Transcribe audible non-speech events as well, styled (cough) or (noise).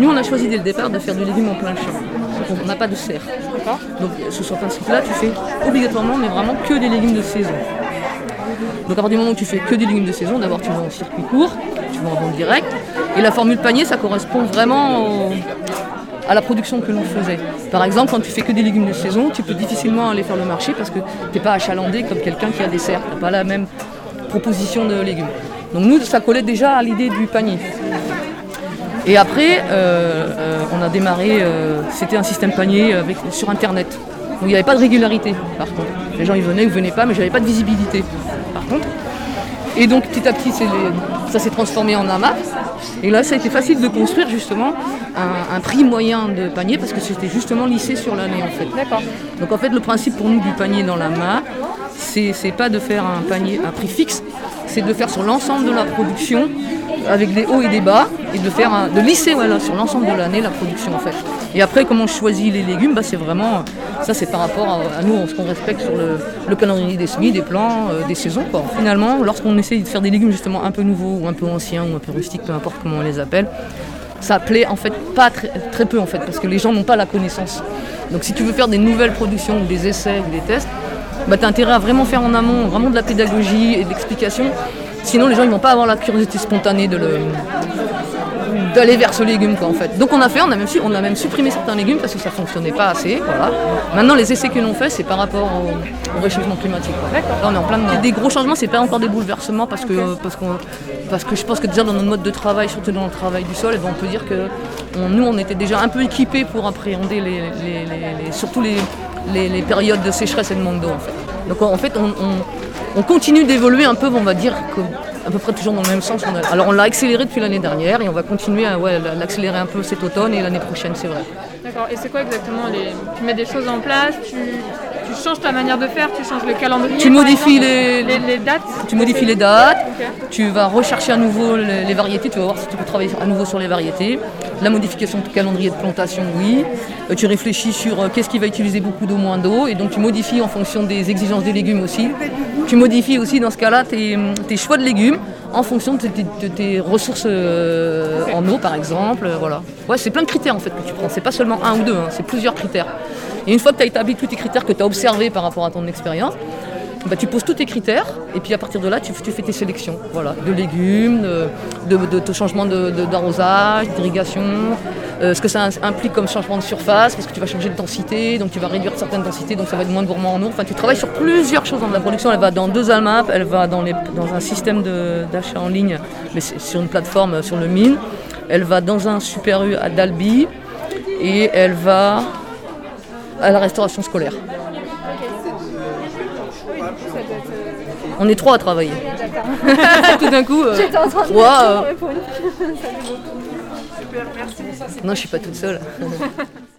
nous, on a choisi dès le départ de faire du légume en plein champ. On n'a pas de serre. Donc, sur ce principe-là, tu fais obligatoirement, mais vraiment que des légumes de saison. Donc, à partir du moment où tu fais que des légumes de saison, d'abord, tu vas en circuit court, tu vas en vente direct. Et la formule panier, ça correspond vraiment au- à la production que l'on faisait. Par exemple, quand tu fais que des légumes de saison, tu peux difficilement aller faire le marché parce que tu n'es pas achalandé comme quelqu'un qui a des serres. Tu n'as pas la même proposition de légumes. Donc nous, ça collait déjà à l'idée du panier. Et après, euh, euh, on a démarré, euh, c'était un système panier avec, sur Internet. Donc il n'y avait pas de régularité, par contre. Les gens, ils venaient ou venaient pas, mais j'avais pas de visibilité, par contre. Et donc petit à petit, les- ça s'est transformé en amas. Et là, ça a été facile de construire justement un, un prix moyen de panier parce que c'était justement lissé sur l'année en fait. D'accord. Donc en fait, le principe pour nous du panier dans la main, c'est pas de faire un panier un prix fixe, c'est de faire sur l'ensemble de la production avec des hauts et des bas et de faire un- de lisser voilà, sur l'ensemble de l'année la production en fait. Et après, comment on choisit les légumes, bah, c'est vraiment ça, c'est par rapport à, à nous, ce qu'on respecte sur le, le calendrier des semis, des plants, euh, des saisons. Finalement, lorsqu'on essaye de faire des légumes justement un peu nouveaux ou un peu anciens ou un peu rustiques, peu importe comment on les appelle, ça plaît en fait pas très, très peu en fait parce que les gens n'ont pas la connaissance. Donc si tu veux faire des nouvelles productions ou des essais ou des tests, bah, tu as intérêt à vraiment faire en amont vraiment de la pédagogie et de l'explication. Sinon les gens ils vont pas avoir la curiosité spontanée de le d'aller vers ce légume quoi en fait. Donc on a fait, on a même, su- on a même supprimé certains légumes parce que ça fonctionnait pas assez. Voilà. Maintenant les essais que l'on fait c'est par rapport au, au réchauffement climatique. quoi. Là on est en plein dedans. Des gros changements, c'est pas encore des bouleversements parce que parce qu'on parce que je pense que déjà dans notre mode de travail, surtout dans le travail du sol, eh ben, on peut dire que on- nous on était déjà un peu équipés pour appréhender les, les- les- les- surtout les, les- périodes de sécheresse et de manque d'eau en fait. Donc en fait on, on- on continue d'évoluer un peu, on va dire à peu près toujours dans le même sens. Alors on l'a accéléré depuis l'année dernière et on va continuer à l'accélérer un peu cet automne et l'année prochaine, c'est vrai. D'accord. Et c'est quoi exactement les... Tu mets des choses en place, tu... tu changes ta manière de faire, tu changes le calendrier. Tu modifies exemple les- les... les dates. Tu modifies les dates, tu vas rechercher à nouveau les, les variétés, tu vas voir si tu peux travailler à nouveau sur les variétés. La modification de calendrier de plantation, oui. Euh, tu réfléchis sur euh, qu'est-ce qui va utiliser beaucoup d'eau, moins d'eau, et donc tu modifies en fonction des exigences des légumes aussi. Tu modifies aussi dans ce cas-là tes, tes choix de légumes en fonction de tes, de tes ressources euh, en eau par exemple. voilà. Ouais, c'est plein de critères en fait que tu prends, c'est pas seulement un ou deux, hein, c'est plusieurs critères. Et une fois que tu as établi tous tes critères que tu as observés par rapport à ton expérience, bah, tu poses tous tes critères et puis à partir de là, tu, fais tes sélections voilà, de légumes, de, de, changement d'arrosage, d'irrigation, euh, ce que ça implique comme changement de surface, parce que tu vas changer de densité, donc tu vas réduire certaines densités, donc ça va être moins gourmand en eau. Enfin, tu travailles sur plusieurs choses la production. Elle va dans deux ALMAP, elle va dans, les, dans un système d'achat en ligne, mais sur une plateforme euh, sur le mine. Elle va dans un super U à Dalby et elle va à la restauration scolaire. On est trois à travailler. (laughs) Tout d'un coup. euh, J'étais en train de me euh, (laughs) répondre. non, je suis pas toute seule. (laughs)